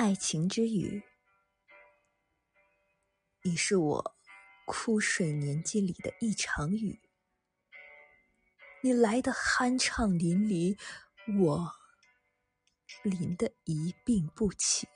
爱情之雨，你是我枯水年纪里的一场雨。你来的酣畅淋漓，我淋得一病不起。